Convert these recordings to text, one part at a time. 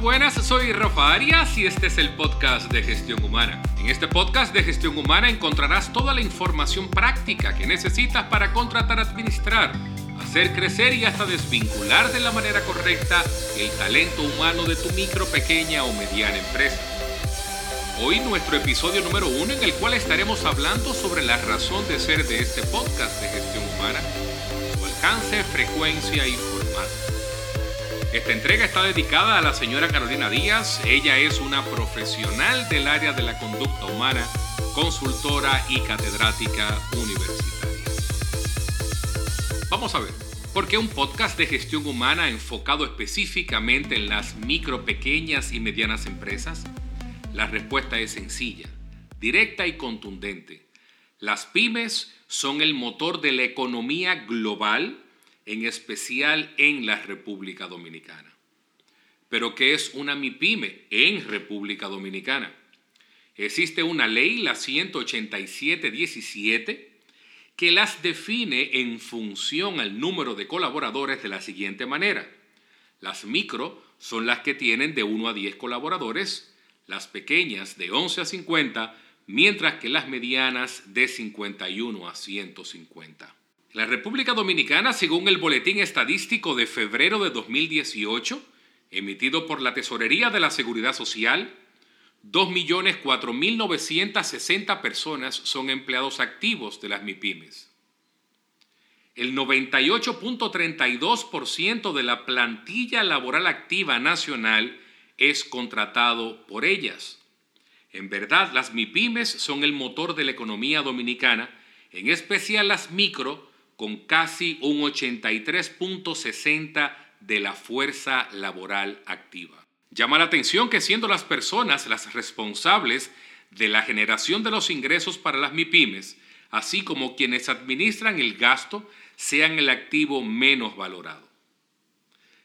buenas, soy Rafa Arias y este es el podcast de gestión humana. En este podcast de gestión humana encontrarás toda la información práctica que necesitas para contratar, administrar, hacer crecer y hasta desvincular de la manera correcta el talento humano de tu micro, pequeña o mediana empresa. Hoy nuestro episodio número uno en el cual estaremos hablando sobre la razón de ser de este podcast de gestión humana, su alcance, frecuencia y. Esta entrega está dedicada a la señora Carolina Díaz. Ella es una profesional del área de la conducta humana, consultora y catedrática universitaria. Vamos a ver, ¿por qué un podcast de gestión humana enfocado específicamente en las micro, pequeñas y medianas empresas? La respuesta es sencilla, directa y contundente. Las pymes son el motor de la economía global en especial en la República Dominicana. Pero ¿qué es una MIPYME en República Dominicana? Existe una ley, la 187-17, que las define en función al número de colaboradores de la siguiente manera. Las micro son las que tienen de 1 a 10 colaboradores, las pequeñas de 11 a 50, mientras que las medianas de 51 a 150. La República Dominicana, según el Boletín Estadístico de febrero de 2018, emitido por la Tesorería de la Seguridad Social, 2.4.960 personas son empleados activos de las MIPIMES. El 98.32% de la plantilla laboral activa nacional es contratado por ellas. En verdad, las MIPIMES son el motor de la economía dominicana, en especial las micro, con casi un 83.60 de la fuerza laboral activa. Llama la atención que siendo las personas las responsables de la generación de los ingresos para las MIPIMES, así como quienes administran el gasto, sean el activo menos valorado.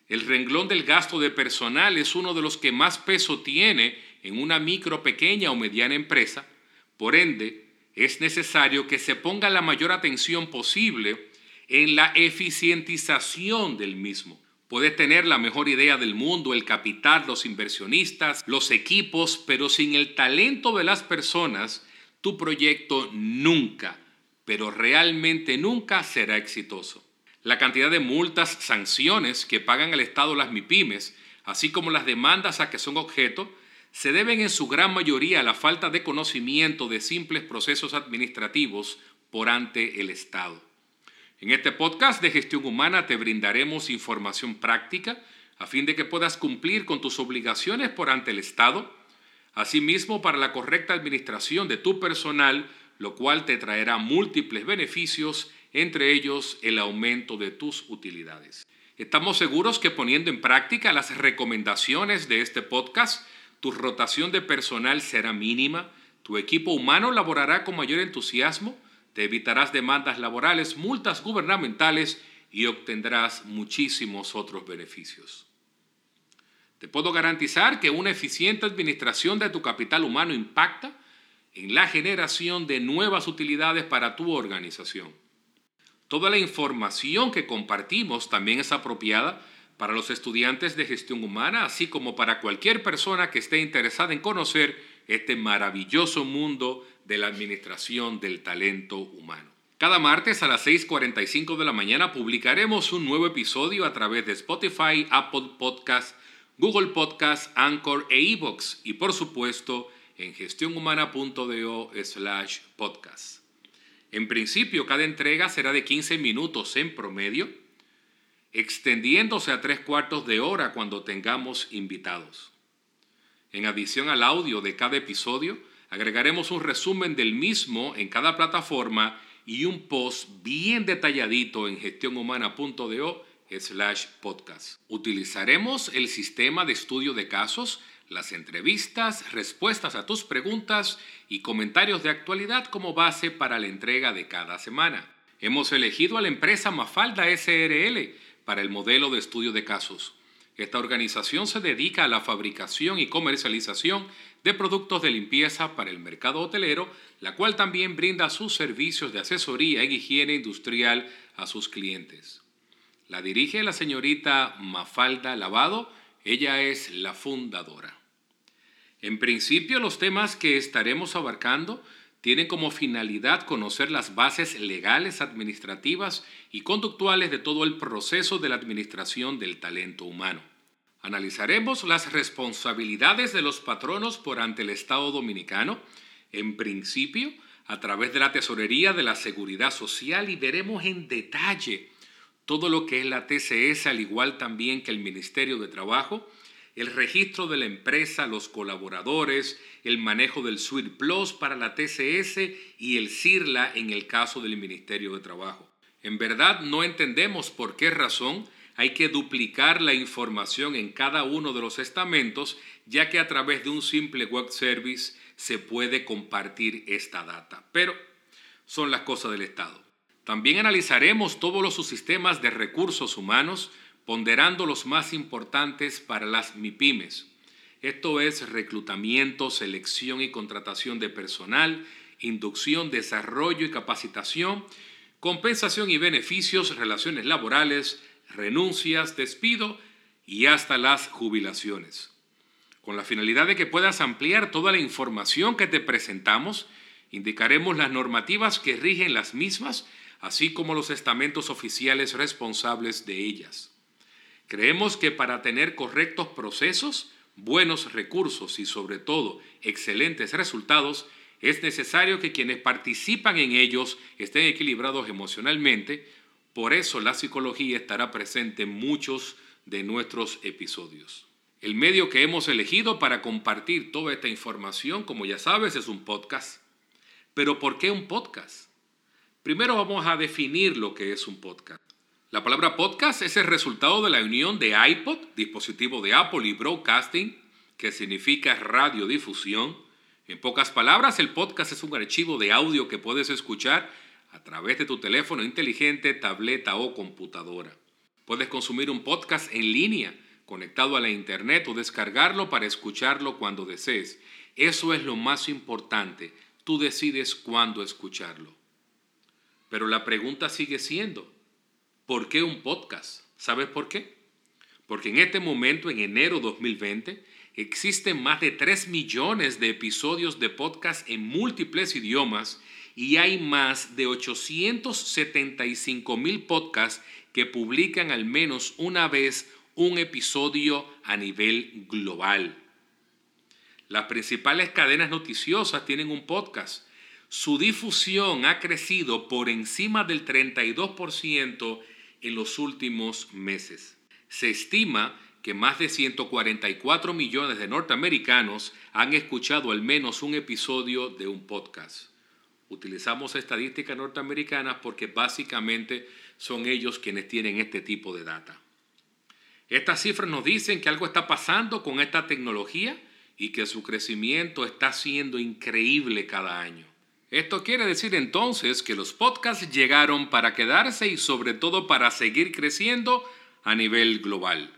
El renglón del gasto de personal es uno de los que más peso tiene en una micro, pequeña o mediana empresa, por ende, es necesario que se ponga la mayor atención posible en la eficientización del mismo. Puedes tener la mejor idea del mundo, el capital, los inversionistas, los equipos, pero sin el talento de las personas, tu proyecto nunca, pero realmente nunca será exitoso. La cantidad de multas, sanciones que pagan el Estado las MIPIMES, así como las demandas a que son objeto, se deben en su gran mayoría a la falta de conocimiento de simples procesos administrativos por ante el Estado. En este podcast de gestión humana te brindaremos información práctica a fin de que puedas cumplir con tus obligaciones por ante el Estado, asimismo para la correcta administración de tu personal, lo cual te traerá múltiples beneficios, entre ellos el aumento de tus utilidades. Estamos seguros que poniendo en práctica las recomendaciones de este podcast, tu rotación de personal será mínima, tu equipo humano laborará con mayor entusiasmo, te evitarás demandas laborales, multas gubernamentales y obtendrás muchísimos otros beneficios. Te puedo garantizar que una eficiente administración de tu capital humano impacta en la generación de nuevas utilidades para tu organización. Toda la información que compartimos también es apropiada para los estudiantes de gestión humana, así como para cualquier persona que esté interesada en conocer este maravilloso mundo de la administración del talento humano. Cada martes a las 6.45 de la mañana publicaremos un nuevo episodio a través de Spotify, Apple Podcasts, Google Podcasts, Anchor e iVoox y por supuesto en gestionhumana.do slash podcast. En principio, cada entrega será de 15 minutos en promedio extendiéndose a tres cuartos de hora cuando tengamos invitados. En adición al audio de cada episodio, agregaremos un resumen del mismo en cada plataforma y un post bien detalladito en gestionhumana.do slash podcast. Utilizaremos el sistema de estudio de casos, las entrevistas, respuestas a tus preguntas y comentarios de actualidad como base para la entrega de cada semana. Hemos elegido a la empresa Mafalda SRL para el modelo de estudio de casos. Esta organización se dedica a la fabricación y comercialización de productos de limpieza para el mercado hotelero, la cual también brinda sus servicios de asesoría en higiene industrial a sus clientes. La dirige la señorita Mafalda Lavado. Ella es la fundadora. En principio, los temas que estaremos abarcando tienen como finalidad conocer las bases legales, administrativas y conductuales de todo el proceso de la administración del talento humano. Analizaremos las responsabilidades de los patronos por ante el Estado dominicano, en principio a través de la Tesorería de la Seguridad Social y veremos en detalle todo lo que es la TCS, al igual también que el Ministerio de Trabajo, el registro de la empresa, los colaboradores, el manejo del Suite Plus para la TCS y el CIRLA en el caso del Ministerio de Trabajo. En verdad no entendemos por qué razón hay que duplicar la información en cada uno de los estamentos, ya que a través de un simple web service se puede compartir esta data. Pero son las cosas del Estado. También analizaremos todos los subsistemas de recursos humanos, ponderando los más importantes para las MIPIMES. Esto es reclutamiento, selección y contratación de personal, inducción, desarrollo y capacitación, compensación y beneficios, relaciones laborales, renuncias, despido y hasta las jubilaciones. Con la finalidad de que puedas ampliar toda la información que te presentamos, indicaremos las normativas que rigen las mismas, así como los estamentos oficiales responsables de ellas. Creemos que para tener correctos procesos, buenos recursos y sobre todo excelentes resultados, es necesario que quienes participan en ellos estén equilibrados emocionalmente, por eso la psicología estará presente en muchos de nuestros episodios. El medio que hemos elegido para compartir toda esta información, como ya sabes, es un podcast. Pero ¿por qué un podcast? Primero vamos a definir lo que es un podcast. La palabra podcast es el resultado de la unión de iPod, dispositivo de Apple, y broadcasting, que significa radiodifusión. En pocas palabras, el podcast es un archivo de audio que puedes escuchar a través de tu teléfono inteligente, tableta o computadora. Puedes consumir un podcast en línea, conectado a la internet o descargarlo para escucharlo cuando desees. Eso es lo más importante. Tú decides cuándo escucharlo. Pero la pregunta sigue siendo, ¿por qué un podcast? ¿Sabes por qué? Porque en este momento, en enero 2020, existen más de 3 millones de episodios de podcast en múltiples idiomas y hay más de 875 mil podcasts que publican al menos una vez un episodio a nivel global. Las principales cadenas noticiosas tienen un podcast. Su difusión ha crecido por encima del 32% en los últimos meses. Se estima que más de 144 millones de norteamericanos han escuchado al menos un episodio de un podcast. Utilizamos estadísticas norteamericanas porque básicamente son ellos quienes tienen este tipo de data. Estas cifras nos dicen que algo está pasando con esta tecnología y que su crecimiento está siendo increíble cada año. Esto quiere decir entonces que los podcasts llegaron para quedarse y sobre todo para seguir creciendo a nivel global.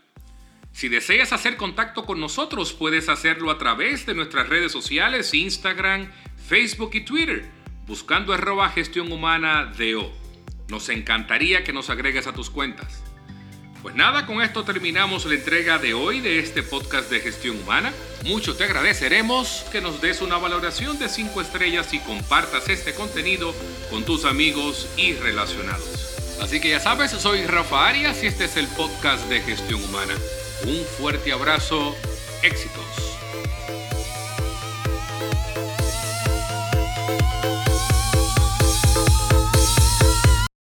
Si deseas hacer contacto con nosotros, puedes hacerlo a través de nuestras redes sociales, Instagram, Facebook y Twitter buscando arroba gestión humana DO. Nos encantaría que nos agregues a tus cuentas. Pues nada, con esto terminamos la entrega de hoy de este podcast de gestión humana. Mucho te agradeceremos que nos des una valoración de 5 estrellas y compartas este contenido con tus amigos y relacionados. Así que ya sabes, soy Rafa Arias y este es el podcast de gestión humana. Un fuerte abrazo, éxitos.